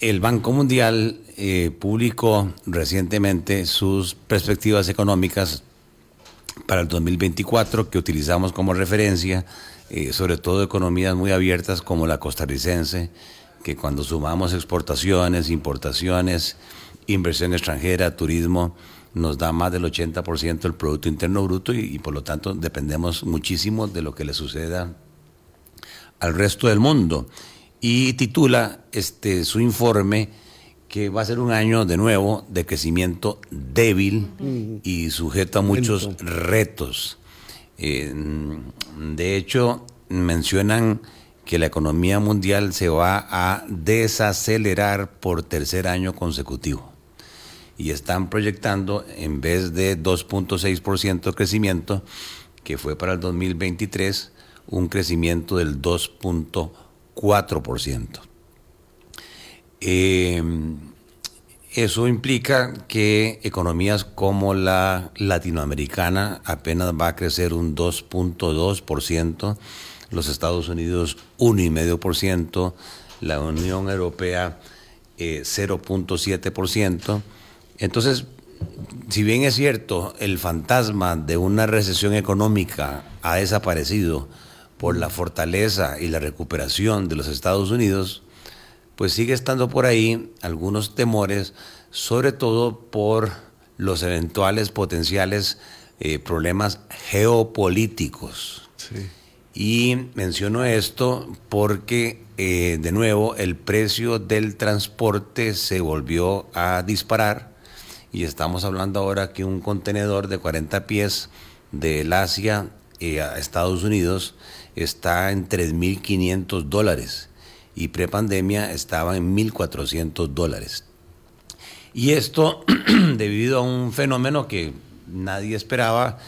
el Banco Mundial eh, publicó recientemente sus perspectivas económicas para el 2024 que utilizamos como referencia, eh, sobre todo economías muy abiertas como la costarricense, que cuando sumamos exportaciones, importaciones, inversión extranjera, turismo, nos da más del 80% del Producto Interno Bruto y, y, por lo tanto dependemos muchísimo de lo que le suceda al resto del mundo. Y titula este, su informe que va a ser un año de nuevo de crecimiento débil y sujeto a muchos retos. Eh, de hecho, mencionan que la economía mundial se va a desacelerar por tercer año consecutivo. Y están proyectando, en vez de 2.6% de crecimiento, que fue para el 2023, un crecimiento del 2.4%. Eh, eso implica que economías como la latinoamericana apenas va a crecer un 2.2%, los Estados Unidos 1,5%, la Unión Europea 0.7%. Entonces, si bien es cierto, el fantasma de una recesión económica ha desaparecido por la fortaleza y la recuperación de los Estados Unidos, pues sigue estando por ahí algunos temores, sobre todo por los eventuales potenciales eh, problemas geopolíticos. Y menciono esto porque, eh, de nuevo, el precio del transporte se volvió a disparar y estamos hablando ahora que un contenedor de 40 pies del Asia eh, a Estados Unidos está en 3.500 dólares y prepandemia estaba en 1.400 dólares. Y esto debido a un fenómeno que nadie esperaba,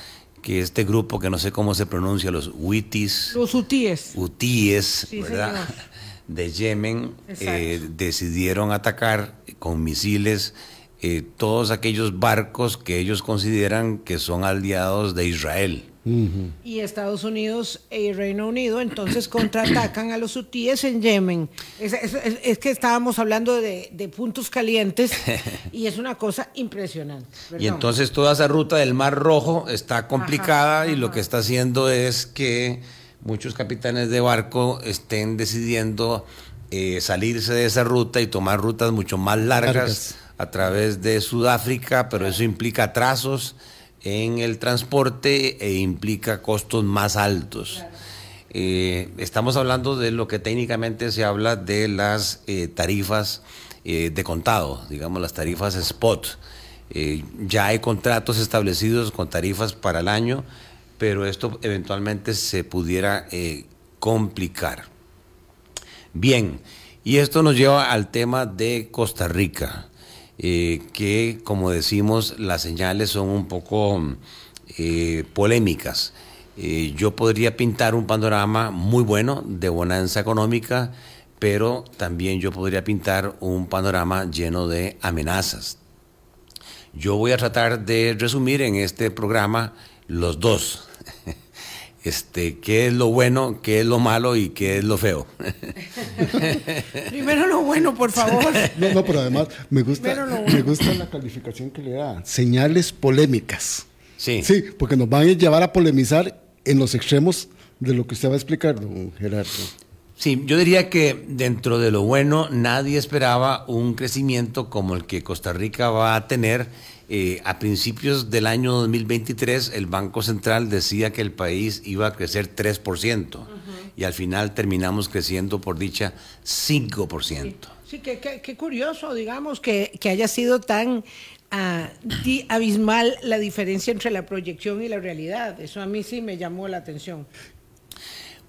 que este grupo, que no sé cómo se pronuncia, los huitis. Los hutíes. Hutíes, ¿verdad? De Yemen, eh, decidieron atacar con misiles eh, todos aquellos barcos que ellos consideran que son aliados de Israel. Y Estados Unidos y Reino Unido entonces contraatacan a los hutíes en Yemen. Es, que estábamos hablando de, puntos calientes y es una cosa impresionante. Y entonces toda esa ruta del Mar Rojo está complicada y lo que está haciendo es que muchos capitanes de barco estén decidiendo eh, salirse de esa ruta y tomar rutas mucho más largas, a través de Sudáfrica, pero eso implica trazos en el transporte e implica costos más altos. Eh, estamos hablando de lo que técnicamente se habla de las eh, tarifas eh, de contado, digamos las tarifas spot. ya hay contratos establecidos con tarifas para el año, pero esto eventualmente se pudiera complicar. Bien, y esto nos lleva al tema de Costa Rica. Eh, que, como decimos, las señales son un poco eh, polémicas. Eh, yo podría pintar un panorama muy bueno de bonanza económica, pero también yo podría pintar un panorama lleno de amenazas. Yo voy a tratar de resumir en este programa los dos. Este, qué es lo bueno, qué es lo malo y qué es lo feo. Primero lo bueno, por favor. No, no, pero además me gusta, me gusta la calificación que le da. Señales polémicas. Sí. Sí, porque nos van a llevar a polemizar en los extremos de lo que usted va a explicar, don Gerardo. Sí, yo diría que dentro de lo bueno nadie esperaba un crecimiento como el que Costa Rica va a tener eh, a principios del año 2023 el Banco Central decía que el país iba a crecer 3% y al final terminamos creciendo por dicha 5%. Sí, qué curioso, digamos, que, haya sido tan ah, abismal la diferencia entre la proyección y la realidad. Eso a mí sí me llamó la atención.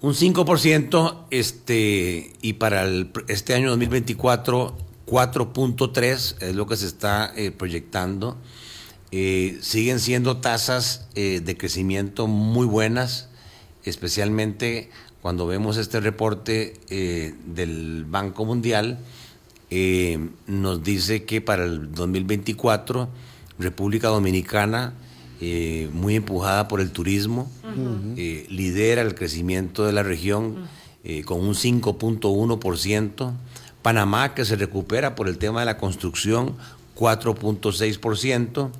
Un 5% este, y para este año 2024 4.3 es lo que se está eh, proyectando. Eh, siguen siendo tasas eh, de crecimiento muy buenas, especialmente cuando vemos este reporte del Banco Mundial. nos dice que para el 2024 República Dominicana, muy empujada por el turismo, lidera el crecimiento de la región con un 5.1%. Panamá que se recupera por el tema de la construcción, 4.6%.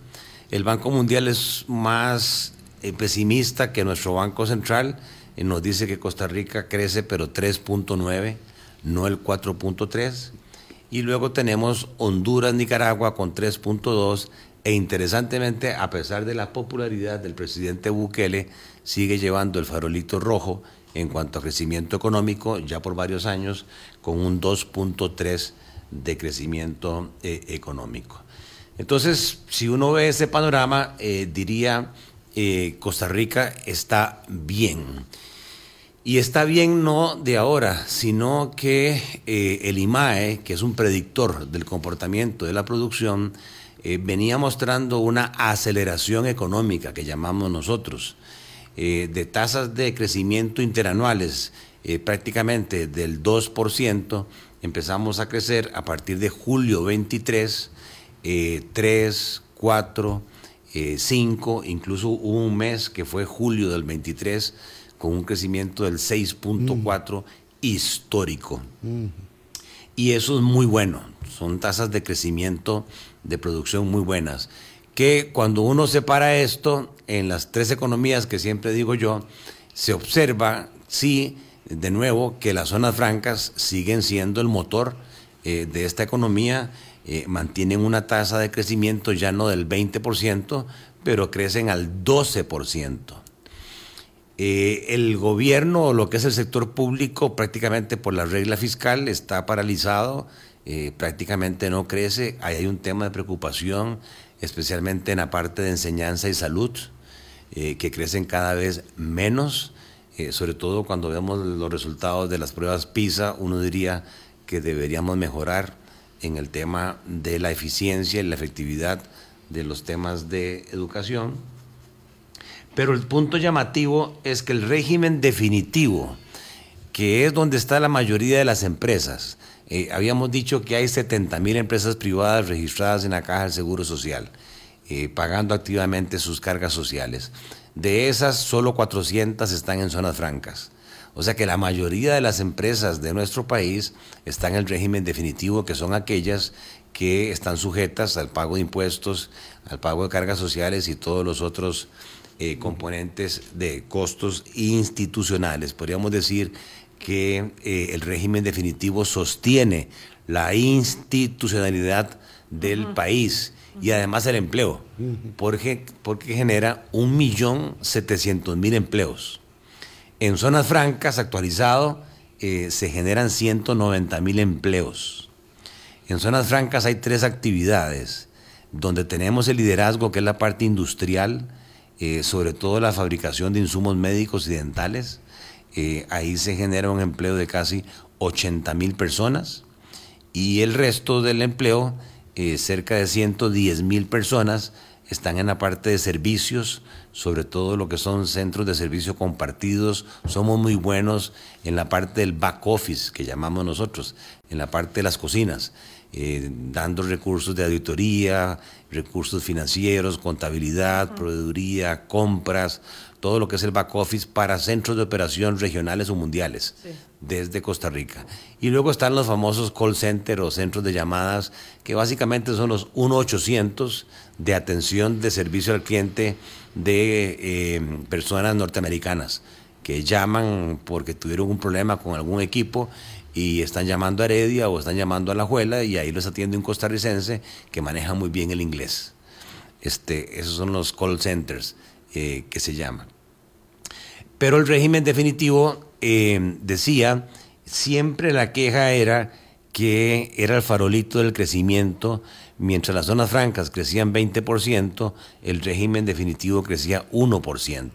El Banco Mundial es más eh, pesimista que nuestro Banco Central, y nos dice que Costa Rica crece pero 3.9, no el 4.3. Y luego tenemos Honduras, Nicaragua con 3.2 e interesantemente, a pesar de la popularidad del presidente Bukele, sigue llevando el farolito rojo en cuanto a crecimiento económico ya por varios años, con un 2.3 de crecimiento eh, económico. Entonces, si uno ve ese panorama, eh, diría, eh, Costa Rica está bien. Y está bien no de ahora, sino que el IMAE, que es un predictor del comportamiento de la producción, venía mostrando una aceleración económica que llamamos nosotros. Eh, de tasas de crecimiento interanuales eh, prácticamente del 2%, empezamos a crecer a partir de julio 23, 3, 4, 5, incluso hubo un mes que fue julio del 23 con un crecimiento del 6.4 mm. histórico. Mm. Y eso es muy bueno, son tasas de crecimiento de producción muy buenas que cuando uno separa esto en las tres economías que siempre digo yo, se observa, sí, de nuevo, que las zonas francas siguen siendo el motor eh, de esta economía, eh, mantienen una tasa de crecimiento ya no del 20%, pero crecen al 12%. Eh, el gobierno o lo que es el sector público prácticamente por la regla fiscal está paralizado, prácticamente no crece, hay un tema de preocupación especialmente en la parte de enseñanza y salud, que crecen cada vez menos, sobre todo cuando vemos los resultados de las pruebas PISA, uno diría que deberíamos mejorar en el tema de la eficiencia y la efectividad de los temas de educación. Pero el punto llamativo es que el régimen definitivo, que es donde está la mayoría de las empresas, eh, habíamos dicho que hay 70 mil empresas privadas registradas en la Caja del Seguro Social, eh, pagando activamente sus cargas sociales. De esas, solo 400 están en zonas francas. O sea que la mayoría de las empresas de nuestro país están en el régimen definitivo, que son aquellas que están sujetas al pago de impuestos, al pago de cargas sociales y todos los otros eh, componentes de costos institucionales. Podríamos decir que eh, el régimen definitivo sostiene la institucionalidad del país y además el empleo, porque, porque genera 1.700.000 empleos. En zonas francas, actualizado, eh, se generan 190.000 empleos. En zonas francas hay tres actividades, donde tenemos el liderazgo, que es la parte industrial, eh, sobre todo la fabricación de insumos médicos y dentales, eh, ahí se genera un empleo de casi 80 mil personas y el resto del empleo, eh, cerca de 110 mil personas, están en la parte de servicios, sobre todo lo que son centros de servicio compartidos. Somos muy buenos en la parte del back office, que llamamos nosotros, en la parte de las cocinas, eh, dando recursos de auditoría, recursos financieros, contabilidad, proveeduría, compras, todo lo que es el back office para centros de operación regionales o mundiales desde Costa Rica. Y luego están los famosos call centers o centros de llamadas, que básicamente son los 1-800 de atención de servicio al cliente de eh, personas norteamericanas que llaman porque tuvieron un problema con algún equipo y están llamando a Heredia o están llamando a La Juela y ahí los atiende un costarricense que maneja muy bien el inglés. Este, esos son los call centers eh, que se llaman. Pero el régimen definitivo eh, decía, siempre la queja era que era el farolito del crecimiento, mientras las zonas francas crecían 20%, el régimen definitivo crecía 1%.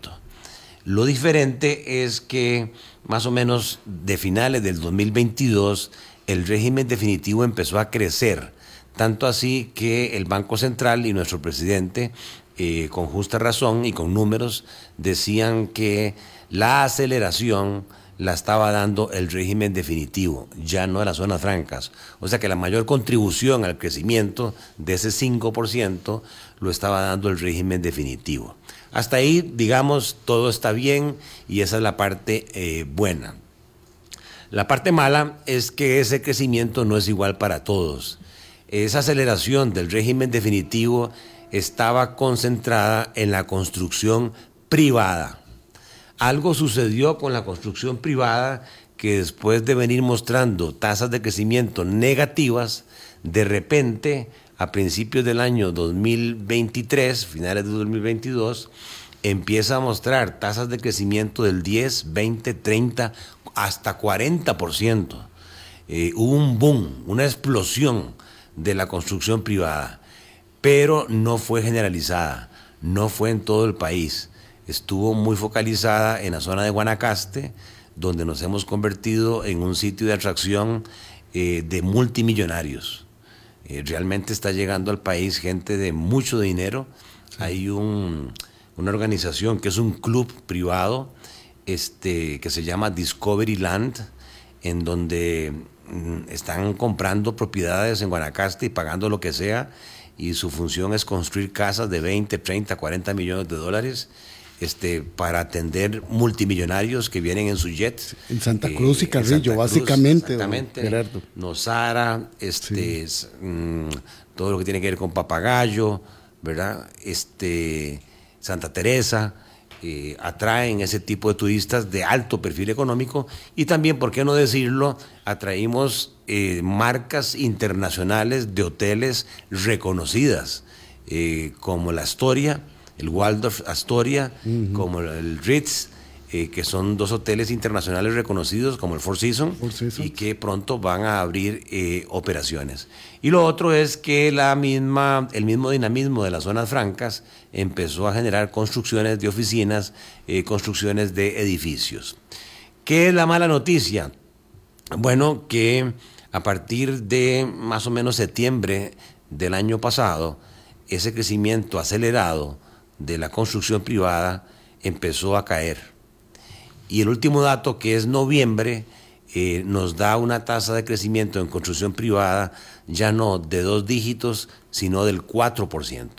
Lo diferente es que más o menos de finales del 2022 el régimen definitivo empezó a crecer, tanto así que el Banco Central y nuestro presidente, eh, con justa razón y con números, decían que la aceleración la estaba dando el régimen definitivo, ya no las zonas francas. O sea que la mayor contribución al crecimiento de ese 5% lo estaba dando el régimen definitivo. Hasta ahí, digamos, todo está bien y esa es la parte eh, buena. La parte mala es que ese crecimiento no es igual para todos. Esa aceleración del régimen definitivo estaba concentrada en la construcción privada. Algo sucedió con la construcción privada que después de venir mostrando tasas de crecimiento negativas, de repente, a principios del año 2023, finales de 2022, empieza a mostrar tasas de crecimiento del 10, 20, 30, hasta 40%. Eh, hubo un boom, una explosión de la construcción privada, pero no fue generalizada, no fue en todo el país. Estuvo muy focalizada en la zona de Guanacaste, donde nos hemos convertido en un sitio de atracción eh, de multimillonarios. Eh, realmente está llegando al país gente de mucho dinero. Hay una organización que es un club privado este, que se llama Discovery Land, en donde mm, están comprando propiedades en Guanacaste y pagando lo que sea, y su función es construir casas de 20, 30, 40 millones de dólares este, para atender multimillonarios que vienen en su jet. En Santa Cruz y eh, Carrillo, básicamente. Exactamente. Gerardo. Nosara, este, mm, todo lo que tiene que ver con Papagayo, ¿verdad? Este, Santa Teresa. Eh, atraen ese tipo de turistas de alto perfil económico y también, ¿por qué no decirlo? Atraímos eh, marcas internacionales de hoteles reconocidas, como la Astoria, el Waldorf Astoria, como el Ritz, eh, que son dos hoteles internacionales reconocidos como el Four Seasons y que pronto van a abrir eh, operaciones. Y lo otro es que la misma, el mismo dinamismo de las zonas francas empezó a generar construcciones de oficinas, eh, construcciones de edificios. ¿Qué es la mala noticia? Bueno, que a partir de más o menos septiembre del año pasado, ese crecimiento acelerado de la construcción privada empezó a caer. Y el último dato, que es noviembre, eh, nos da una tasa de crecimiento en construcción privada ya no de dos dígitos, sino del 4%.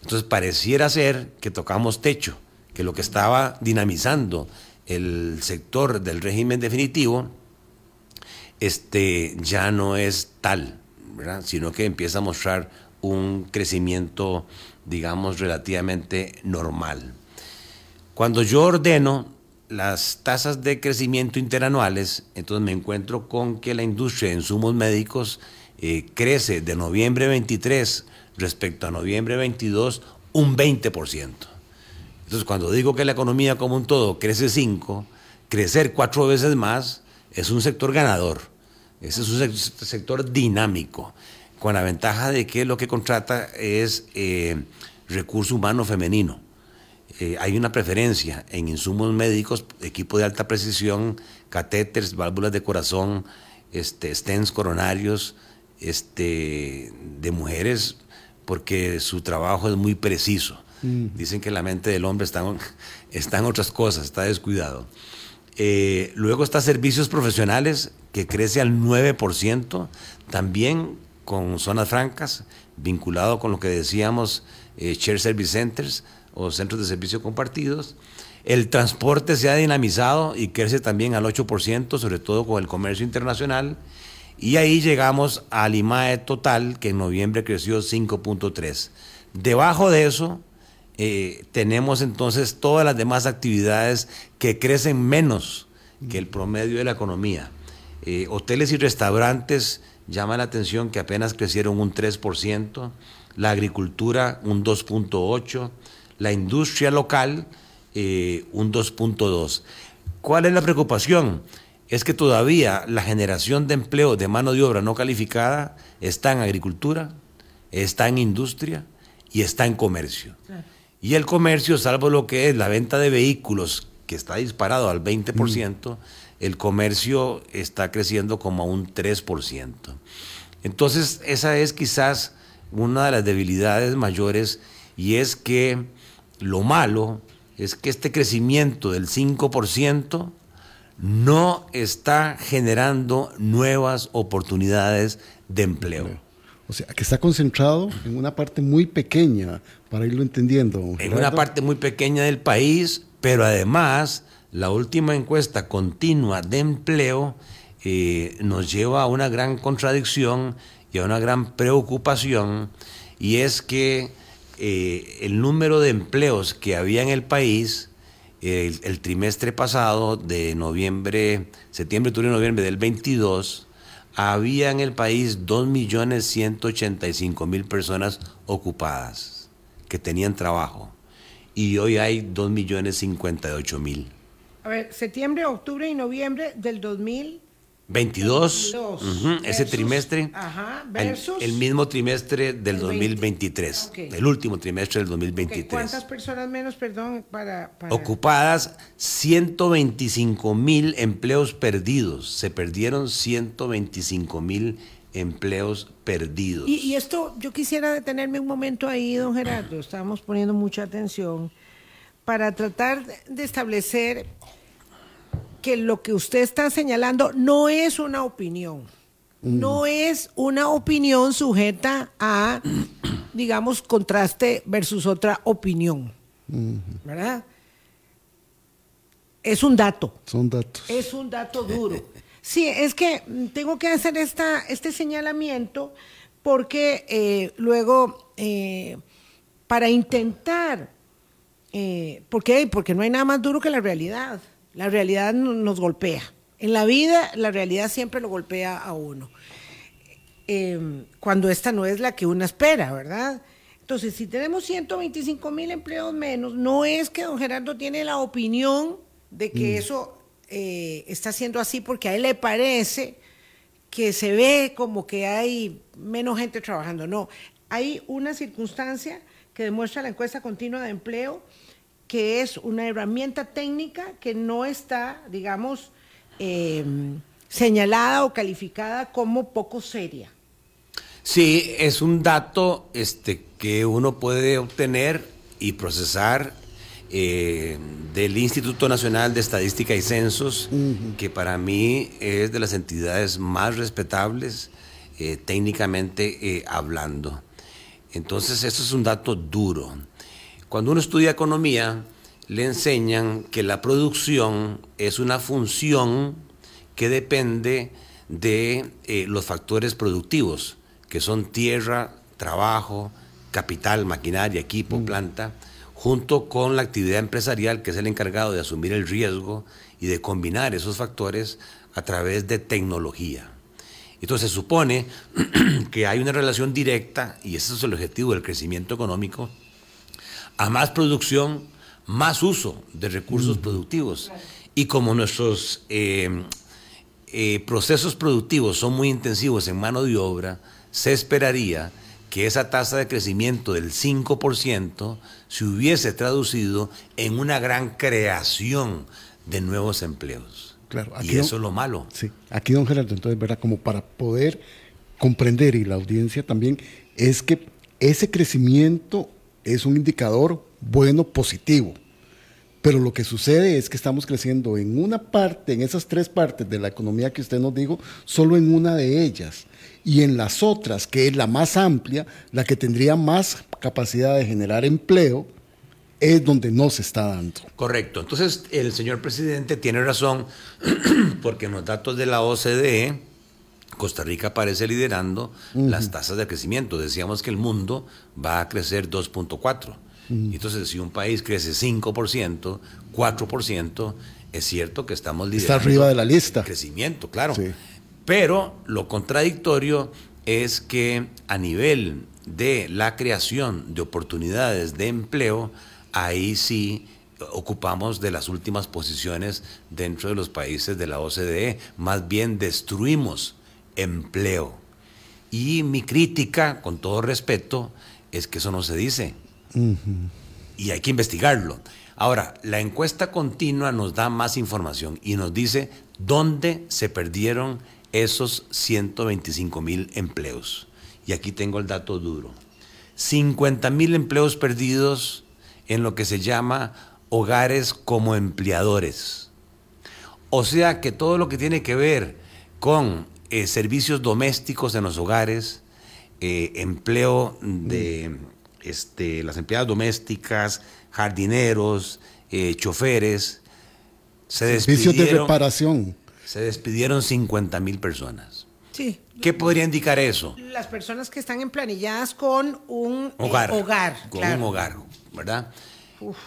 Entonces pareciera ser que tocamos techo, que lo que estaba dinamizando el sector del régimen definitivo este, ya no es tal, sino que empieza a mostrar un crecimiento digamos, relativamente normal. Cuando yo ordeno las tasas de crecimiento interanuales, entonces me encuentro con que la industria de insumos médicos eh, crece de noviembre 23 respecto a noviembre 22 un 20%. Entonces, cuando digo que la economía como un todo crece 5, crecer cuatro veces más es un sector ganador, ese es un sector dinámico con la ventaja de que lo que contrata es eh, recurso humano femenino. Eh, hay una preferencia en insumos médicos, equipo de alta precisión, catéteres, válvulas de corazón, este, stents coronarios, este, de mujeres, porque su trabajo es muy preciso. Mm. Dicen que la mente del hombre está, en otras cosas, está descuidado. Eh, luego está servicios profesionales, que crece al 9%, también con zonas francas, vinculado con lo que decíamos, eh, Share Service Centers o centros de servicio compartidos. El transporte se ha dinamizado y crece también al 8%, sobre todo con el comercio internacional. Y ahí llegamos al IMAE total, que en noviembre creció 5.3. Debajo de eso, eh, tenemos entonces todas las demás actividades que crecen menos que el promedio de la economía. Eh, hoteles y restaurantes llama la atención que apenas crecieron un 3%, la agricultura un 2.8%, la industria local eh, un 2.2%. ¿Cuál es la preocupación? Es que todavía la generación de empleo de mano de obra no calificada está en agricultura, está en industria y está en comercio. Y el comercio, salvo lo que es la venta de vehículos, que está disparado al 20%, el comercio está creciendo como a un 3%. Entonces, esa es quizás una de las debilidades mayores y es que lo malo es que este crecimiento del 5% no está generando nuevas oportunidades de empleo. O sea, que está concentrado en una parte muy pequeña, para irlo entendiendo. En una parte muy pequeña del país, Pero además, la última encuesta continua de empleo eh, nos lleva a una gran contradicción y a una gran preocupación, y es que eh, el número de empleos que había en el país el, trimestre pasado de noviembre, septiembre, octubre noviembre del 22, había en el país 2.185.000 personas ocupadas que tenían trabajo y hoy hay 2.058.000. A ver, septiembre, octubre y noviembre del 2000 22, ese trimestre, ajá, versus el, mismo trimestre del 2023, el último trimestre del 2023. ¿Cuántas personas menos, perdón, para, Ocupadas, 125 mil empleos perdidos, se perdieron 125 mil empleos perdidos. Y, y, esto, yo quisiera detenerme un momento ahí, don Gerardo, estamos poniendo mucha atención, para tratar de establecer que lo que usted está señalando no es una opinión. No es una opinión sujeta a, digamos, contraste versus otra opinión. ¿Verdad? Es un dato. Son datos. Es un dato duro. Sí, es que tengo que hacer esta, este señalamiento porque eh, luego, eh, para intentar, eh, ¿por qué? Porque no hay nada más duro que la realidad. La realidad nos golpea. En la vida, la realidad siempre lo golpea a uno. Em, cuando esta no es la que uno espera, ¿verdad? Entonces, si tenemos 125 mil empleos menos, no es que don Gerardo tiene la opinión de que mm. eso eh, está siendo así porque a él le parece que se ve como que hay menos gente trabajando. No, hay una circunstancia que demuestra la encuesta continua de empleo que es una herramienta técnica que no está, digamos, em, señalada o calificada como poco seria. Sí, es un dato este, que uno puede obtener y procesar eh, del Instituto Nacional de Estadística y Censos, que para mí es de las entidades más respetables eh, técnicamente eh, hablando. Entonces, eso es un dato duro. Cuando uno estudia economía, le enseñan que la producción es una función que depende de eh, los factores productivos, que son tierra, trabajo, capital, maquinaria, equipo, mm. planta, junto con la actividad empresarial, que es el encargado de asumir el riesgo y de combinar esos factores a través de tecnología. Entonces se supone que hay una relación directa, y ese es el objetivo del crecimiento económico, a más producción, más uso de recursos productivos. Y como nuestros eh, eh, procesos productivos son muy intensivos en mano de obra, se esperaría que esa tasa de crecimiento del 5% se hubiese traducido en una gran creación de nuevos empleos. Claro, y eso es lo malo. Sí, aquí don Gerardo, entonces, ¿verdad? Como para poder comprender y la audiencia también, es que ese crecimiento es un indicador bueno, positivo. Pero lo que sucede es que estamos creciendo en una parte, en esas tres partes de la economía que usted nos dijo, solo en una de ellas. Y en las otras, que es la más amplia, la que tendría más capacidad de generar empleo, es donde no se está dando. Correcto. Entonces, el señor presidente tiene razón, porque en los datos de la OCDE, Costa Rica aparece liderando las tasas de crecimiento. Decíamos que el mundo va a crecer 2.4 entonces, si un país crece 5%, 4%, es cierto que estamos liderando. Está arriba de la lista. Crecimiento, claro. Pero lo contradictorio es que a nivel de la creación de oportunidades de empleo, ahí sí ocupamos de las últimas posiciones dentro de los países de la OCDE. Más bien destruimos empleo. Y mi crítica, con todo respeto, es que eso no se dice. Y hay que investigarlo. Ahora, la encuesta continua nos da más información y nos dice dónde se perdieron esos 125 mil empleos. Y aquí tengo el dato duro. 50 mil empleos perdidos en lo que se llama hogares como empleadores. O sea que todo lo que tiene que ver con eh, servicios domésticos en los hogares, eh, empleo de este, las empleadas domésticas, jardineros, eh, choferes. Se Servicios de despidieron, reparación. se despidieron 50 mil personas. Sí. ¿Qué podría indicar eso? Las personas que están emplanilladas con un eh, Hogar. hogar, Con claro. un hogar, ¿verdad?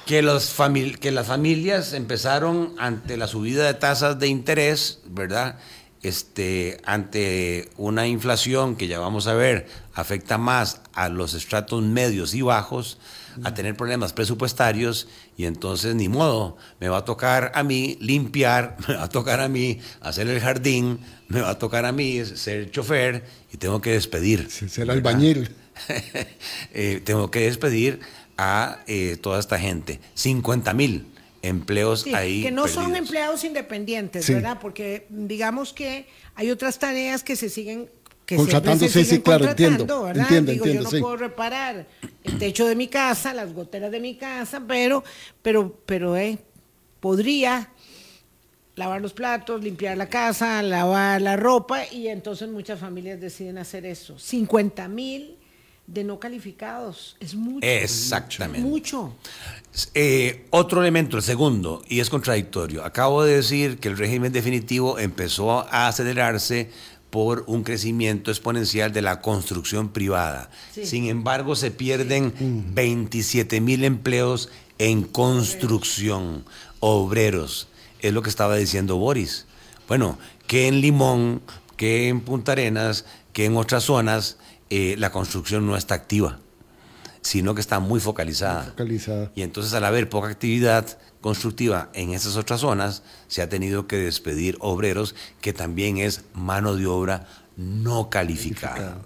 Que, los famil- que las familias empezaron ante la subida de tasas de interés, ¿verdad? Este, ante una inflación que ya vamos a ver afecta más a los estratos medios y bajos, a tener problemas presupuestarios y entonces ni modo, me va a tocar a mí limpiar, me va a tocar a mí hacer el jardín, me va a tocar a mí ser chofer y tengo que despedir. Ser albañil. Eh, tengo que despedir a eh, toda esta gente. 50 mil empleos Sí, ahí. que no son empleados independientes, Sí. ¿verdad? Porque digamos que hay otras tareas que se siguen que Contratando, se sí, sí, siguen claro, contratando, entiendo, ¿verdad? entiendo, Digo, entiendo, yo no sí. puedo reparar el techo de mi casa, las goteras de mi casa, pero pero pero eh, podría lavar los platos, limpiar la casa, lavar la ropa y entonces muchas familias deciden hacer eso. 50 mil de no calificados, es mucho. Exactamente. Mucho. Eh, otro elemento, el segundo, y es contradictorio. Acabo de decir que el régimen definitivo empezó a acelerarse por un crecimiento exponencial de la construcción privada. Sí. Sin embargo, se pierden 27 mil empleos en construcción, obreros. Es lo que estaba diciendo Boris. Bueno, que en Limón, que en Punta Arenas, que en otras zonas, eh, la construcción no está activa, sino que está muy focalizada. Focalizada. Y entonces al haber poca actividad constructiva en esas otras zonas, se ha tenido que despedir obreros, que también es mano de obra no calificada.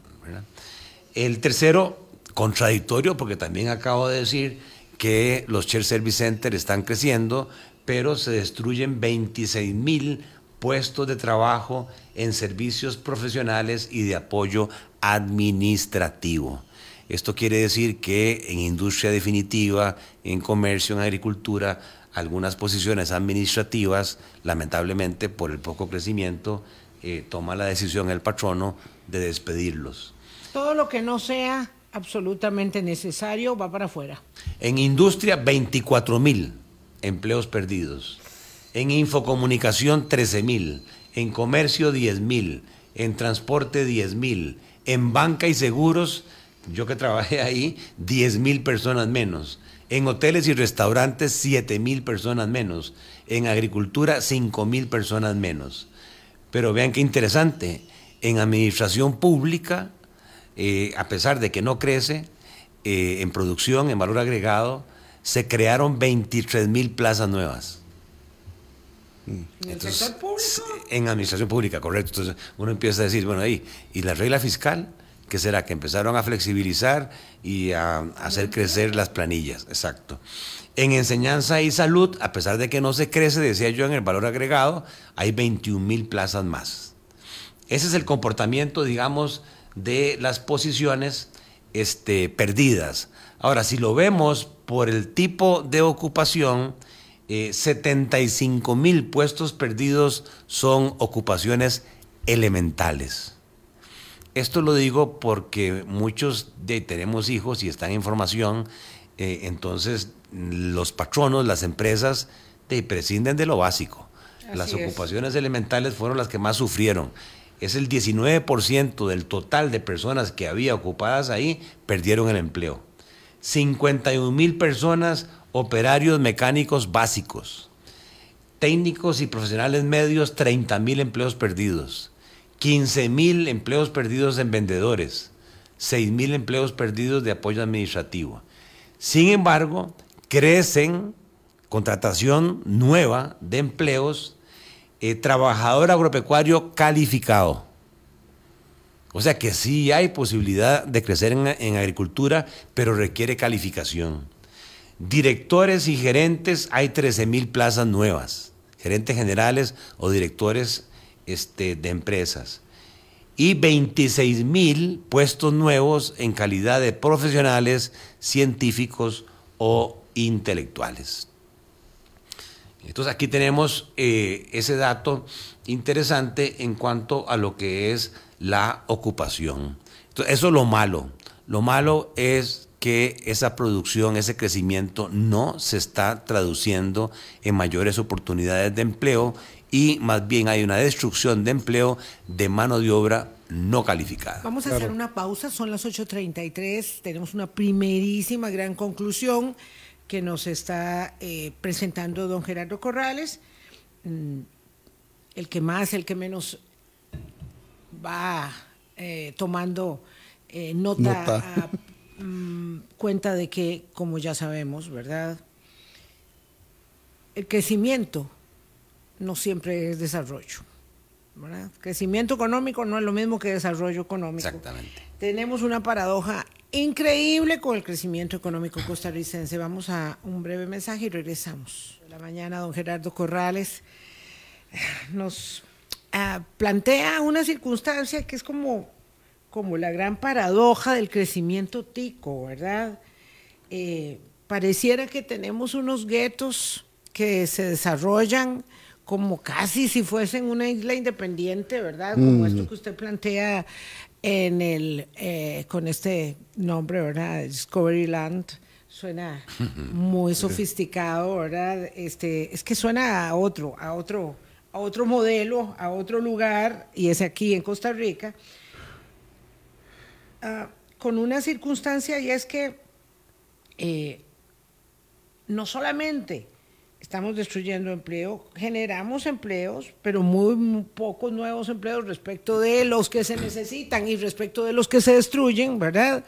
El tercero, contradictorio, porque también acabo de decir que los Share Service Center están creciendo, pero se destruyen 26 mil puestos de trabajo en servicios profesionales y de apoyo administrativo. Esto quiere decir que en industria definitiva, en comercio, en agricultura, algunas posiciones administrativas, lamentablemente por el poco crecimiento, eh, toma la decisión el patrono de despedirlos. Todo lo que no sea absolutamente necesario va para afuera. En industria, 24 mil empleos perdidos. En infocomunicación, 13 mil. En comercio, 10 mil. En transporte, 10 mil. En banca y seguros, yo que trabajé ahí, 10 mil personas menos. En hoteles y restaurantes, 7 mil personas menos. En agricultura, 5 mil personas menos. Pero vean qué interesante. En administración pública, eh, a pesar de que no crece, eh, en producción, en valor agregado, se crearon 23 mil plazas nuevas. ¿En el Entonces, sector público? En administración pública, correcto. Entonces uno empieza a decir, bueno, ahí, ¿y la regla fiscal? ¿Qué será? Que empezaron a flexibilizar y a, a hacer crecer las planillas, exacto. En enseñanza y salud, a pesar de que no se crece, decía yo, en el valor agregado, hay 21 mil plazas más. Ese es el comportamiento, digamos, de las posiciones este, perdidas. Ahora, si lo vemos por el tipo de ocupación, eh, 75 mil puestos perdidos son ocupaciones elementales. Esto lo digo porque muchos de, tenemos hijos y están en formación, eh, entonces los patronos, las empresas, te prescinden de lo básico. las es. ocupaciones elementales fueron las que más sufrieron. Es el 19% del total de personas que había ocupadas ahí perdieron el empleo. 51 mil personas, operarios mecánicos básicos. Técnicos y profesionales medios, 30 mil empleos perdidos. 15 mil empleos perdidos en vendedores. 6 mil empleos perdidos de apoyo administrativo. Sin embargo, crecen contratación nueva de empleos, eh, trabajador agropecuario calificado. O sea que sí hay posibilidad de crecer en, en agricultura, pero requiere calificación. Directores y gerentes, hay 13 mil plazas nuevas, gerentes generales o directores este, de empresas. Y 26 mil puestos nuevos en calidad de profesionales, científicos o intelectuales. Entonces aquí tenemos eh, ese dato interesante en cuanto a lo que es la ocupación. Entonces, eso es lo malo. Lo malo es que esa producción, ese crecimiento no se está traduciendo en mayores oportunidades de empleo y más bien hay una destrucción de empleo de mano de obra no calificada. Vamos a hacer una pausa, son las 8.33, tenemos una primerísima gran conclusión que nos está eh, presentando don Gerardo Corrales, mm, el que más, el que menos va eh, tomando eh, nota, mm, cuenta de que, como ya sabemos, ¿verdad? El crecimiento no siempre es desarrollo. ¿verdad? Crecimiento económico no es lo mismo que desarrollo económico. Exactamente. Tenemos una paradoja increíble con el crecimiento económico costarricense. Vamos a un breve mensaje y regresamos. De la mañana, don Gerardo Corrales eh, nos uh, plantea una circunstancia que es como, como la gran paradoja del crecimiento tico, ¿verdad? Eh, pareciera que tenemos unos guetos que se desarrollan como casi si fuesen una isla independiente, ¿verdad? Como esto que usted plantea en el eh, con este nombre, ¿verdad? Discovery Land. Suena muy sofisticado, ¿verdad? Este, es que suena a otro, a otro, a otro modelo, a otro lugar, y es aquí en Costa Rica, uh, con una circunstancia y es que eh, no solamente estamos destruyendo empleo, generamos empleos, pero muy, pocos nuevos empleos respecto de los que se necesitan y respecto de los que se destruyen, ¿verdad?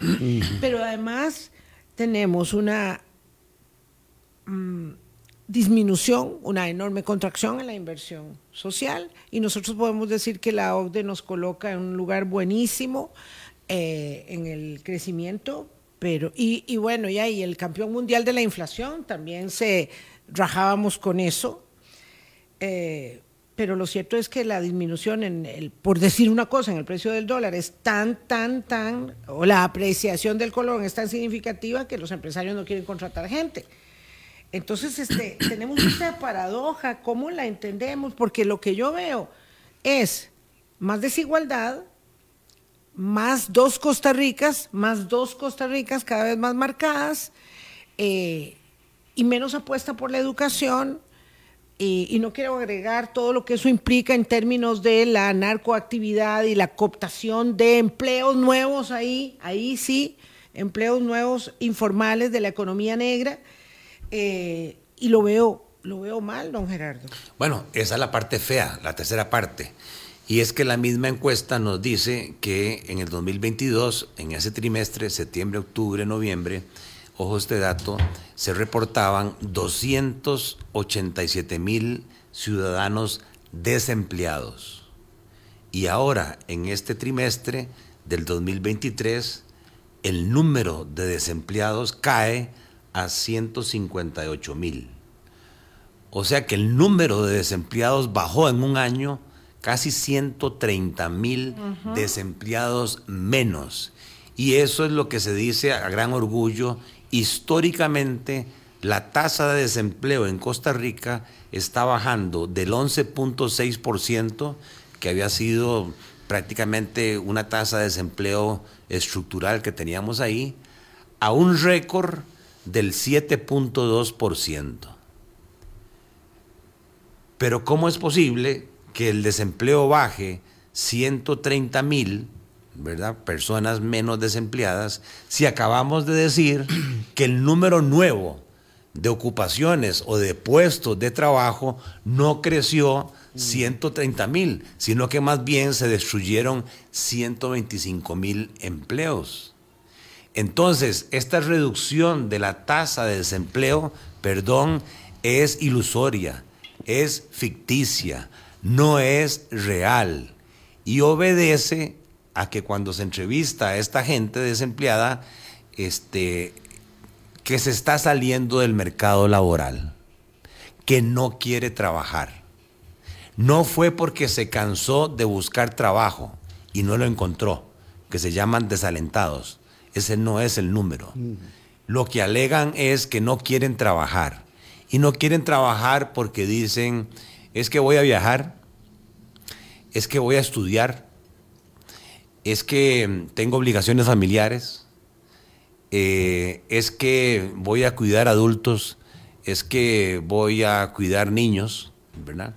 Pero además tenemos una mm, disminución, una enorme contracción en la inversión social y nosotros podemos decir que la OCDE nos coloca en un lugar buenísimo eh, en el crecimiento, pero y, y bueno, ya y el campeón mundial de la inflación también se rajábamos con eso. Eh, pero lo cierto es que la disminución, en el, por decir una cosa, en el precio del dólar es tan, tan, tan, o la apreciación del colón es tan significativa que los empresarios no quieren contratar gente. Entonces, este, tenemos esta paradoja, ¿cómo la entendemos? Porque lo que yo veo es más desigualdad, más dos Costa Ricas, más dos Costa Ricas cada vez más marcadas, eh, y menos apuesta por la educación. Y, no quiero agregar todo lo que eso implica en términos de la narcoactividad y la cooptación de empleos nuevos ahí, ahí sí, empleos nuevos informales de la economía negra. Eh, y lo veo, lo veo mal, don Gerardo. Bueno, esa es la parte fea, la tercera parte. Y es que la misma encuesta nos dice que en el 2022, en ese trimestre, septiembre, octubre, noviembre, ojo este dato, se reportaban 287 mil ciudadanos desempleados. Y ahora, en este trimestre del 2023, el número de desempleados cae a 158 mil. O sea que el número de desempleados bajó en un año casi 130 mil desempleados menos. Y eso es lo que se dice a gran orgullo históricamente la tasa de desempleo en Costa Rica está bajando del 11.6%, que había sido prácticamente una tasa de desempleo estructural que teníamos ahí, a un récord del 7.2%. Pero ¿cómo es posible que el desempleo baje 130 mil ¿verdad? Personas menos desempleadas, si acabamos de decir que el número nuevo de ocupaciones o de puestos de trabajo no creció 130 mil, sino que más bien se destruyeron 125 mil empleos. Entonces, esta reducción de la tasa de desempleo, perdón, es ilusoria, es ficticia, no es real y obedece a que cuando se entrevista a esta gente desempleada, este, que se está saliendo del mercado laboral, que no quiere trabajar. No fue porque se cansó de buscar trabajo y no lo encontró, que se llaman desalentados. Ese no es el número. Lo que alegan es que no quieren trabajar. Y no quieren trabajar porque dicen, es que voy a viajar, es que voy a estudiar, es que tengo obligaciones familiares, eh, es que voy a cuidar adultos, es que voy a cuidar niños, ¿verdad?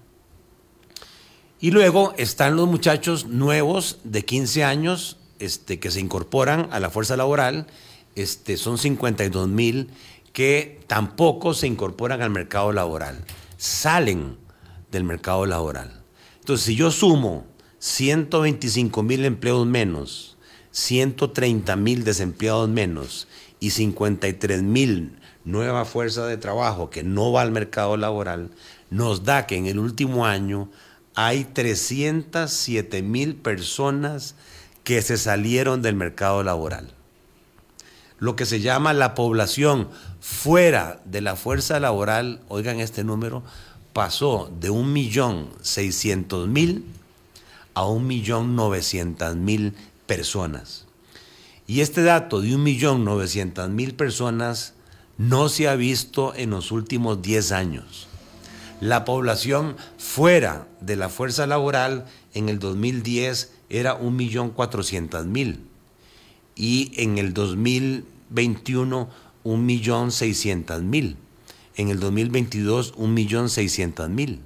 Y luego están los muchachos nuevos de 15 años este, que se incorporan a la fuerza laboral, este, son 52 mil que tampoco se incorporan al mercado laboral, salen del mercado laboral. Entonces, si yo sumo 125 mil empleos menos, 130 mil desempleados menos y 53 mil nueva fuerza de trabajo que no va al mercado laboral, nos da que en el último año hay 307 mil personas que se salieron del mercado laboral. Lo que se llama la población fuera de la fuerza laboral, oigan este número, pasó de 1.600.000 a 1.900.000 personas. Y este dato de 1.900.000 personas no se ha visto en los últimos 10 años. La población fuera de la fuerza laboral en el 2010 era 1.400.000 y en el 2021 1.600.000. En el 2022 1.600.000.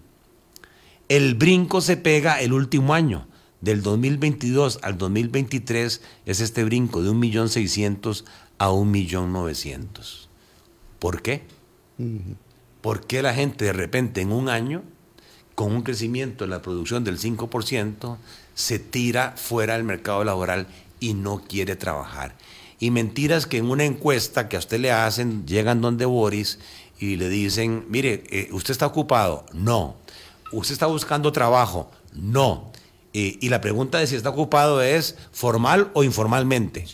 El brinco se pega el último año. Del 2022 al 2023 es este brinco de 1.600.000 a 1.900.000. ¿Por qué? ¿Por qué la gente de repente en un año, con un crecimiento en la producción del 5%, se tira fuera del mercado laboral y no quiere trabajar? Y mentiras que en una encuesta que a usted le hacen, llegan donde Boris y le dicen, mire, eh, ¿usted está ocupado? No. ¿Usted está buscando trabajo? No. Eh, y la pregunta de si está ocupado es formal o informalmente.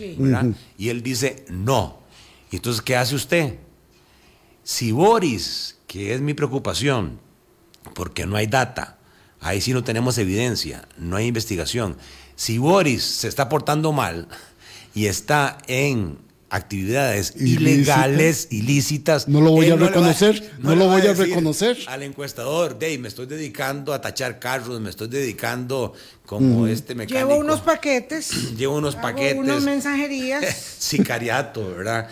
Y él dice, no. Entonces, ¿qué hace usted? Si Boris, que es mi preocupación, porque no hay data, ahí sí no tenemos evidencia, no hay investigación, si Boris se está portando mal y está en actividades ilegales, ilícitas. No lo voy a reconocer, no, lo voy a, reconocer. Al encuestador, Dave, me estoy dedicando a tachar carros, me estoy dedicando como este mecánico. Llevo unos paquetes. Llevo unos paquetes. Unas mensajerías. Sicariato, ¿verdad?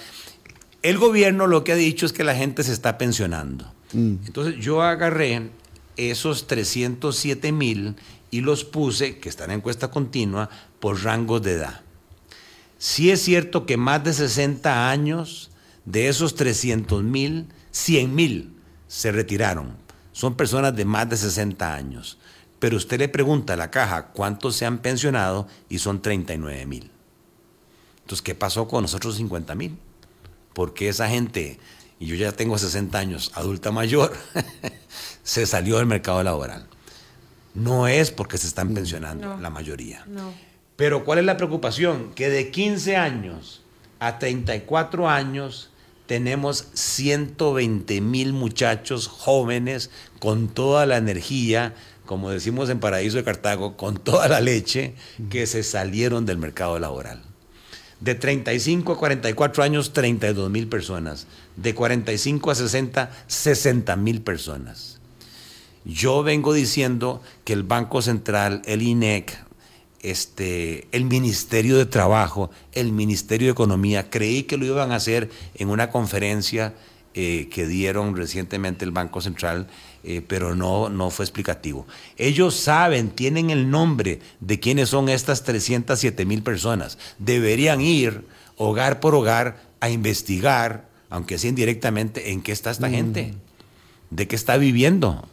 El gobierno lo que ha dicho es que la gente se está pensionando. Mm. Entonces yo agarré esos 307 mil y los puse, que están en encuesta continua, por rangos de edad. Sí es cierto que más de 60 años de esos 300 mil, 100 mil se retiraron. Son personas de más de 60 años. Pero usted le pregunta a la caja cuántos se han pensionado y son 39 mil. Entonces, ¿qué pasó con nosotros 50 mil? porque esa gente, y yo ya tengo 60 años, adulta mayor, se salió del mercado laboral. No es porque se están pensionando la mayoría. Pero ¿cuál es la preocupación? Que de 15 años a 34 años tenemos 120 mil muchachos jóvenes con toda la energía, como decimos en Paraíso de Cartago, con toda la leche, que se salieron del mercado laboral. De 35 a 44 años, 32 mil personas. De 45 a 60, 60 mil personas. Yo vengo diciendo que el Banco Central, el INEC, este, el Ministerio de Trabajo, el Ministerio de Economía, creí que lo iban a hacer en una conferencia eh, que dieron recientemente el Banco Central eh, pero no, no fue explicativo. Ellos saben, tienen el nombre de quiénes son estas 307 mil personas. Deberían ir hogar por hogar a investigar, aunque sea indirectamente, en qué está esta mm. gente, de qué está viviendo,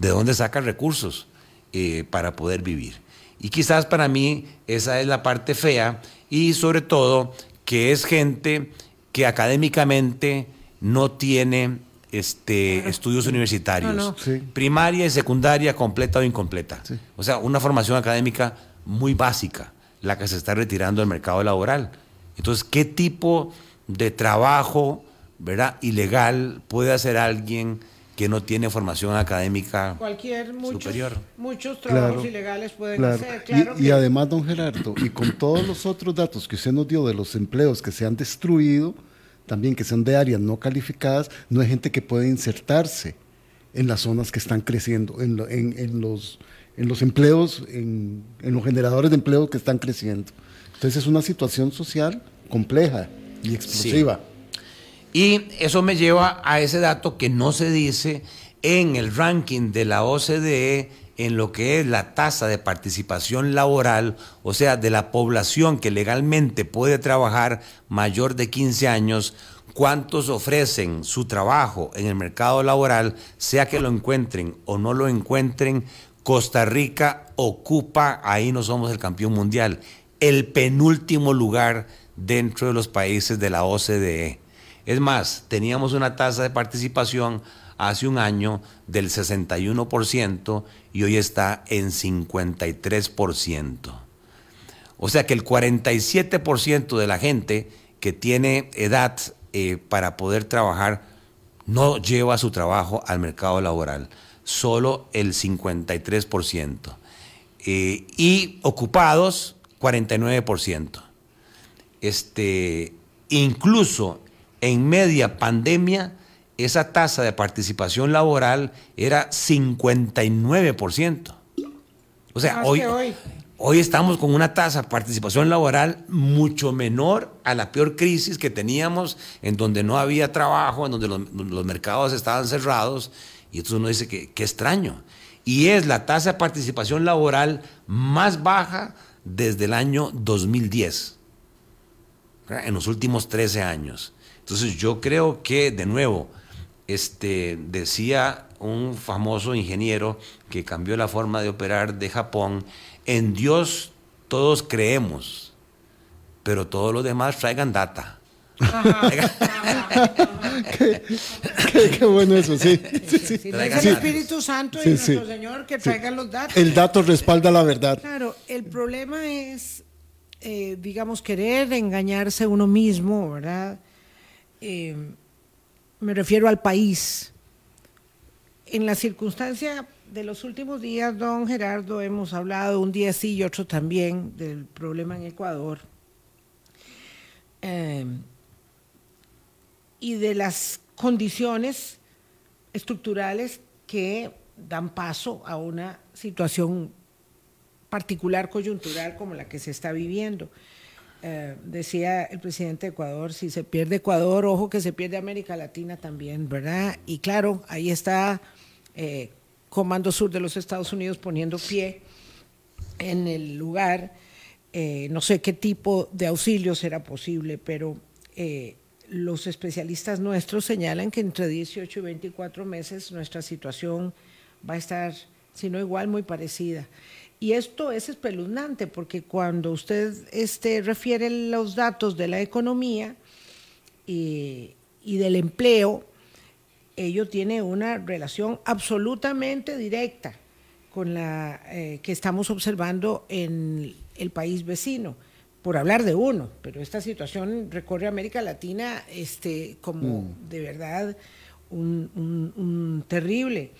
de dónde saca recursos eh, para poder vivir. Y quizás para mí esa es la parte fea y sobre todo que es gente que académicamente no tiene este, estudios universitarios, primaria y secundaria completa o incompleta. O sea, una formación académica muy básica, la que se está retirando del mercado laboral. Entonces, ¿qué tipo de trabajo ¿verdad? ilegal puede hacer alguien que no tiene formación académica Cualquier, muchos, superior? Muchos trabajos ilegales pueden hacer. y, y además, don Gerardo, y con todos los otros datos que usted nos dio de los empleos que se han destruido, también que son de áreas no calificadas, no hay gente que puede insertarse en las zonas que están creciendo, en, los, en los empleos, en, los generadores de empleo que están creciendo. Entonces es una situación social compleja. Y explosiva. Y eso me lleva a ese dato que no se dice en el ranking de la OCDE en lo que es la tasa de participación laboral, o sea, de la población que legalmente puede trabajar mayor de 15 años, cuántos ofrecen su trabajo en el mercado laboral, sea que lo encuentren o no lo encuentren, Costa Rica ocupa, ahí no somos el campeón mundial, el penúltimo lugar dentro de los países de la OCDE. Es más, teníamos una tasa de participación hace un año del 61% y hoy está en 53%. O sea que el 47% de la gente que tiene edad eh, para poder trabajar no lleva su trabajo al mercado laboral, solo el 53%. Eh, y ocupados, 49%. Este, incluso en media pandemia, esa tasa de participación laboral era 59%. O sea, hoy, hoy, estamos con una tasa de participación laboral mucho menor a la peor crisis que teníamos, en donde no había trabajo, en donde los, mercados estaban cerrados. Y entonces uno dice que qué extraño. Y es la tasa de participación laboral más baja desde el año 2010, en los últimos 13 años. Entonces yo creo que, de nuevo, este, decía un famoso ingeniero que cambió la forma de operar de Japón, en Dios todos creemos, pero todos los demás traigan data. qué, bueno eso, sí. el Espíritu Santo y nuestro Señor que traigan los datos. El dato respalda la verdad. Claro, el problema es, eh, digamos, querer engañarse uno mismo, ¿verdad? Eh, me refiero al país. En la circunstancia de los últimos días, don Gerardo, hemos hablado un día sí y otro también del problema en Ecuador eh, y de las condiciones estructurales que dan paso a una situación particular coyuntural como la que se está viviendo. Eh, decía el presidente de Ecuador, si se pierde Ecuador, ojo que se pierde América Latina también, ¿verdad? Y claro, ahí está eh, Comando Sur de los Estados Unidos poniendo pie en el lugar. Eh, no sé qué tipo de auxilio será posible, pero los especialistas nuestros señalan que entre 18 y 24 meses nuestra situación va a estar, si no igual, muy parecida. Y esto es espeluznante porque cuando usted este, refiere los datos de la economía y, del empleo, ello tiene una relación absolutamente directa con la eh, que estamos observando en el país vecino, por hablar de uno, pero esta situación recorre América Latina este, como mm. de verdad un terrible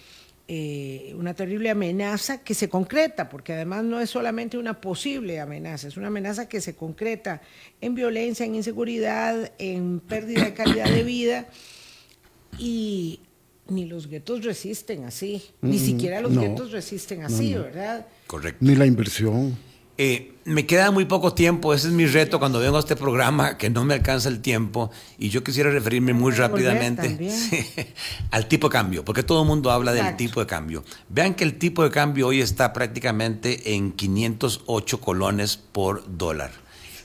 eh, una terrible amenaza que se concreta, porque además no es solamente una posible amenaza, es una amenaza que se concreta en violencia, en inseguridad, en pérdida de calidad de vida y ni los guetos resisten así, ni siquiera los guetos resisten así, ¿verdad? Correcto. Ni la inversión. Eh, me queda muy poco tiempo, ese es mi reto cuando vengo a este programa, que no me alcanza el tiempo, y yo quisiera referirme muy rápidamente al tipo de cambio, porque todo el mundo habla del tipo de cambio. Vean que el tipo de cambio hoy está prácticamente en 508 colones por dólar.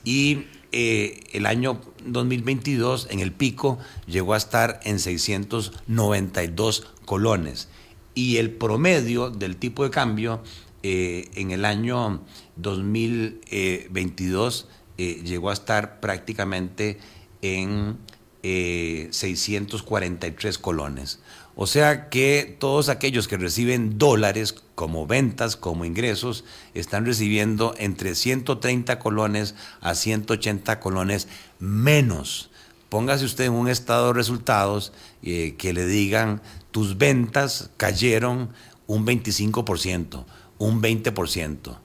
Y eh, el año 2022, en el pico, llegó a estar en 692 colones. Y el promedio del tipo de cambio eh, en el año 2022 eh, llegó a estar prácticamente en 643 eh, colones. O sea que todos aquellos que reciben dólares como ventas, como ingresos, están recibiendo entre 130 colones a 180 colones menos. Póngase usted en un estado de resultados que le digan tus ventas cayeron un 25% un 20%.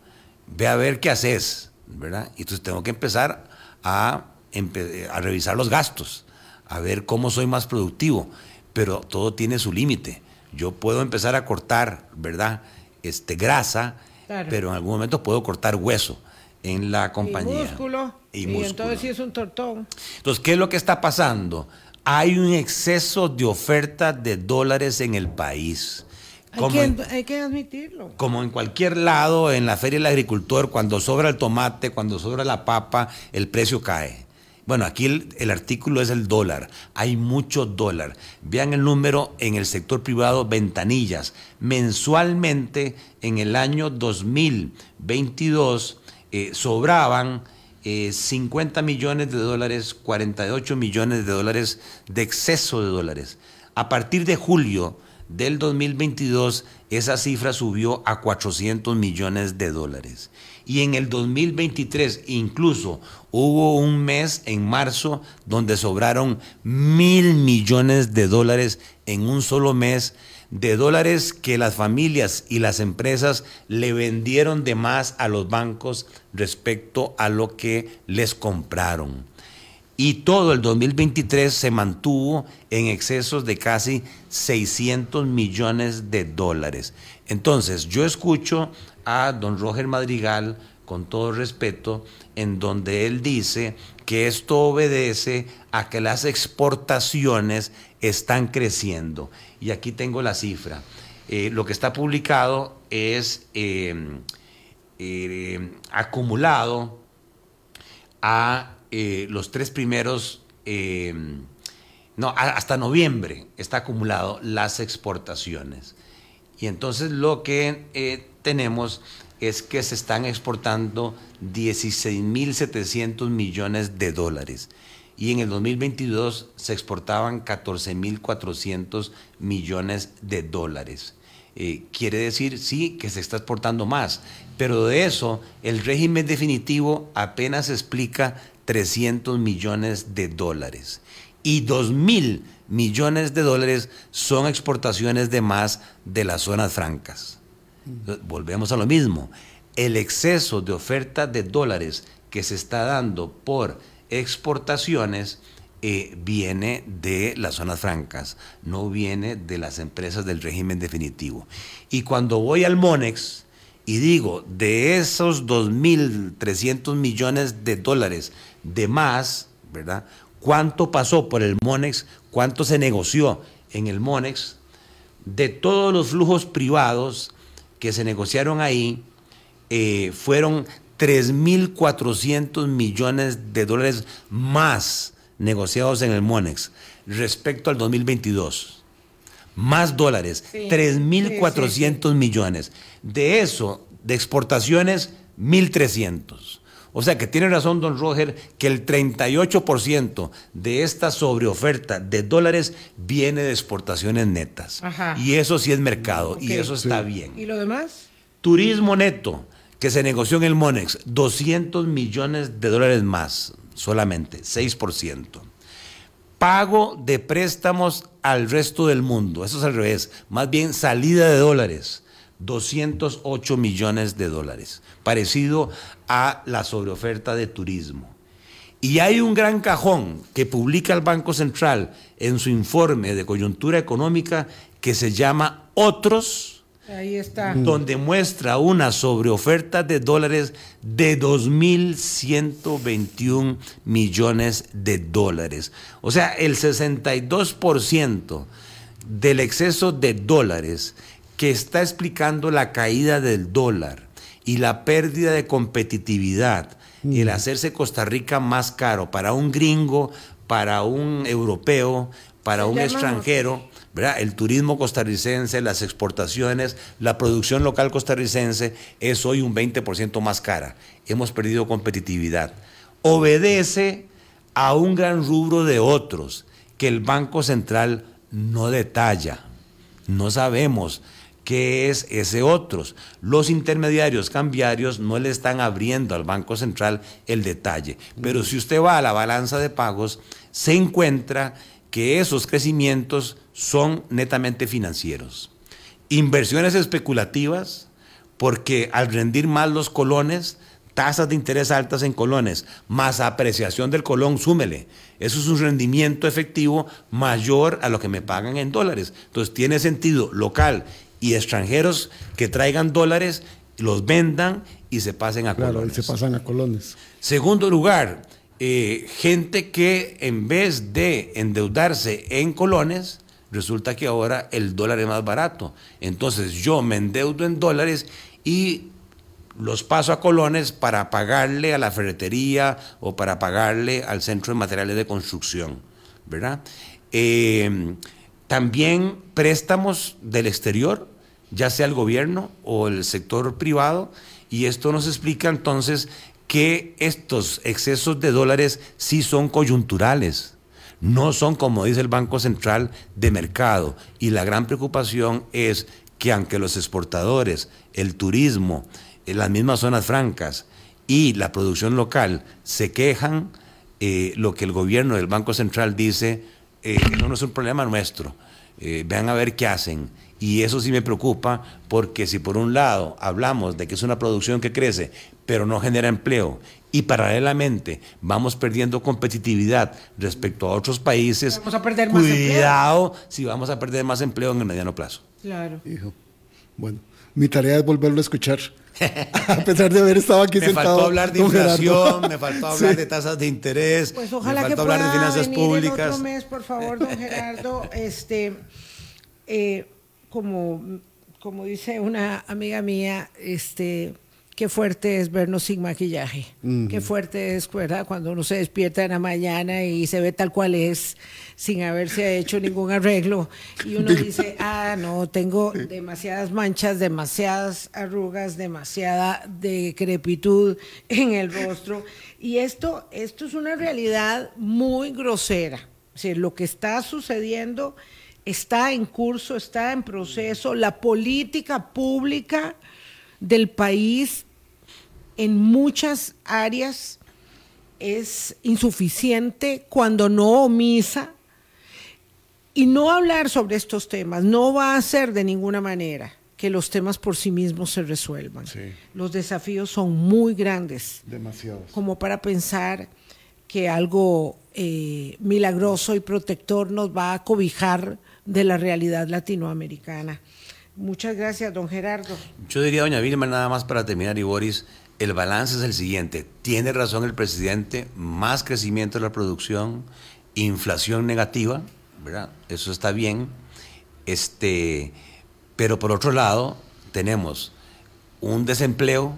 Ve a ver qué haces, ¿verdad? Y entonces tengo que empezar a, a revisar los gastos, a ver cómo soy más productivo, pero todo tiene su límite. Yo puedo empezar a cortar, ¿verdad? Este, grasa, pero en algún momento puedo cortar hueso. en la compañía. Y músculo. Y, entonces sí es un tortón. Entonces, ¿qué es lo que está pasando? Hay un exceso de oferta de dólares en el país. Hay, que, admitirlo. Como en cualquier lado, en la feria del agricultor, cuando sobra el tomate, cuando sobra la papa, el precio cae. Bueno, aquí el, artículo es el dólar. Hay mucho dólar. Vean el número en el sector privado, ventanillas. Mensualmente, en el año 2022, eh, sobraban 50 eh, millones de dólares, 48 millones de dólares de exceso de dólares. A partir de julio del 2022, esa cifra subió a 400 millones de dólares. Y en el 2023 incluso hubo un mes en marzo donde sobraron mil millones de dólares en un solo mes de dólares que las familias y las empresas le vendieron de más a los bancos respecto a lo que les compraron. Y todo el 2023 se mantuvo en excesos de casi 600 millones de dólares. Entonces, yo escucho a don Roger Madrigal, con todo respeto, en donde él dice que esto obedece a que las exportaciones están creciendo. Y aquí tengo la cifra. Eh, lo que está publicado es eh, eh, acumulado a los tres primeros, no, hasta noviembre está acumulado las exportaciones. Y entonces lo que tenemos es que se están exportando 16.700 millones de dólares y en el 2022 se exportaban 14.400 millones de dólares. Eh, quiere decir, sí, que se está exportando más, pero de eso el régimen definitivo apenas explica 300 millones de dólares. Y 2.000 millones de dólares son exportaciones de más de las zonas francas. Volvemos a lo mismo. El exceso de oferta de dólares que se está dando por exportaciones eh, viene de las zonas francas, no viene de las empresas del régimen definitivo. Y cuando voy al Monex y digo, de esos 2.300 millones de dólares de más, ¿verdad? ¿Cuánto pasó por el Monex? ¿Cuánto se negoció en el Monex? De todos los flujos privados que se negociaron ahí, eh, fueron 3.400 millones de dólares más negociados en el MONEX respecto al 2022. Más dólares, 3.400 millones. De eso, de exportaciones, 1.300. O sea que tiene razón don Roger que el 38% de esta sobreoferta de dólares viene de exportaciones netas. Y eso sí es mercado y eso está bien. ¿Y lo demás? Turismo neto, que se negoció en el Monex, 200 millones de dólares más, solamente, 6%. Pago de préstamos al resto del mundo, eso es al revés, más bien salida de dólares, 208 millones de dólares, parecido a la sobreoferta de turismo. Y hay un gran cajón que publica el Banco Central en su informe de coyuntura económica que se llama Otros Ahí está. Donde muestra una sobreoferta de dólares de 2.121 millones de dólares. O sea, el 62% del exceso de dólares que está explicando la caída del dólar y la pérdida de competitividad, y el mm. hacerse Costa Rica más caro para un gringo, para un europeo, para un extranjero el turismo costarricense, las exportaciones, la producción local costarricense es hoy un 20% más cara. Hemos perdido competitividad. Obedece a un gran rubro de otros que el Banco Central no detalla. No sabemos qué es ese otros. Los intermediarios cambiarios no le están abriendo al Banco Central el detalle. Pero si usted va a la balanza de pagos, se encuentra que esos crecimientos son netamente financieros. Inversiones especulativas, porque al rendir más los colones, tasas de interés altas en colones, más apreciación del colón, súmele. Eso es un rendimiento efectivo mayor a lo que me pagan en dólares. Entonces tiene sentido local y extranjeros que traigan dólares los vendan y se pasen a claro, colones. y se pasan a colones. Segundo lugar, eh, gente que en vez de endeudarse en colones, resulta que ahora el dólar es más barato. Entonces yo me endeudo en dólares y los paso a colones para pagarle a la ferretería o para pagarle al centro de materiales de construcción, ¿verdad? Eh, también préstamos del exterior, ya sea el gobierno o el sector privado, y esto nos explica entonces que estos excesos de dólares sí son coyunturales, no son, como dice el Banco Central, de mercado. Y la gran preocupación es que aunque los exportadores, el turismo, en las mismas zonas francas y la producción local se quejan, eh, lo que el gobierno del Banco Central dice, eh, no, es un problema nuestro, eh, vean a ver qué hacen. Y eso sí me preocupa porque si por un lado hablamos de que es una producción que crece, pero no genera empleo, y paralelamente vamos perdiendo competitividad respecto a otros países, vamos a perder más cuidado si vamos a perder más empleo en el mediano plazo. Claro. Hijo. Bueno, mi tarea es volverlo a escuchar. a pesar de haber estado aquí me sentado. Me faltó hablar de inflación, Gerardo. me faltó hablar Sí. de tasas de interés, Pues ojalá me que faltó hablar de finanzas venir el públicas. otro mes, por favor, don Gerardo. este, eh, como, como dice una amiga mía, este, qué fuerte es vernos sin maquillaje. Qué fuerte es, ¿verdad? Cuando uno se despierta en la mañana y se ve tal cual es, sin haberse hecho ningún arreglo. Y uno dice, ah, no, tengo demasiadas manchas, demasiadas arrugas, demasiada decrepitud en el rostro. Y esto, esto es una realidad muy grosera. O sea, lo que está sucediendo está en curso, está en proceso. La política pública del país en muchas áreas es insuficiente cuando no omisa y no hablar sobre estos temas no va a hacer de ninguna manera que los temas por sí mismos se resuelvan. Sí. Los desafíos son muy grandes Demasiados. como para pensar que algo eh, milagroso y protector nos va a cobijar de la realidad latinoamericana. Muchas gracias, don Gerardo. Yo diría, doña Vilma, nada más para terminar, y Boris, el balance es el siguiente. Tiene razón el presidente, más crecimiento de la producción, inflación negativa, ¿verdad? Eso está bien. Este, pero por otro lado, tenemos un desempleo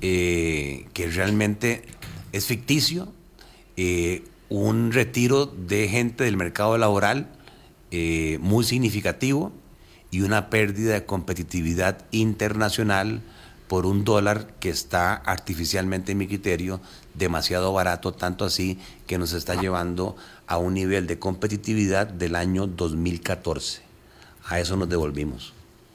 eh, que realmente es ficticio, eh, un retiro de gente del mercado laboral eh, muy significativo y una pérdida de competitividad internacional por un dólar que está artificialmente, en mi criterio, demasiado barato, tanto así que nos está llevando a un nivel de competitividad del año 2014. A eso nos devolvimos.